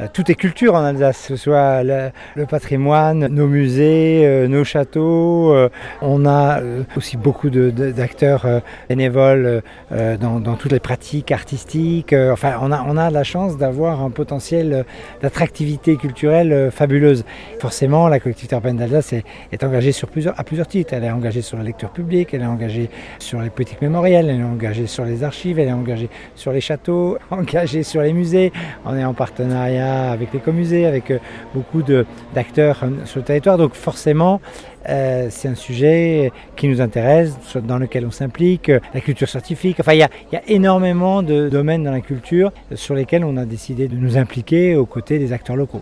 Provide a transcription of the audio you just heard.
Euh, tout est culture en Alsace, que ce soit le, patrimoine, nos musées, euh, nos châteaux. Euh, on a aussi beaucoup d'acteurs bénévoles dans, toutes les pratiques artistiques. Enfin, on a, on a la chance d'avoir un potentiel d'attractivité culturelle fabuleuse. Forcément, la collectivité urbaine d'Alsace est, engagée sur plusieurs, à plusieurs titres. Elle est engagée sur la lecture publique, elle est engagée sur les politiques mémorielles, elle est engagée sur les archives, elle est engagée sur les châteaux, engagée sur les musées. On est en partenariat avec l'écomusée, avec euh, beaucoup d'acteurs euh, sur le territoire. Donc forcément, euh, c'est un sujet qui nous intéresse, dans lequel on s'implique, la culture scientifique. Enfin, il y, a, il y, a, énormément de domaines dans la culture sur lesquels on a décidé de nous impliquer aux côtés des acteurs locaux.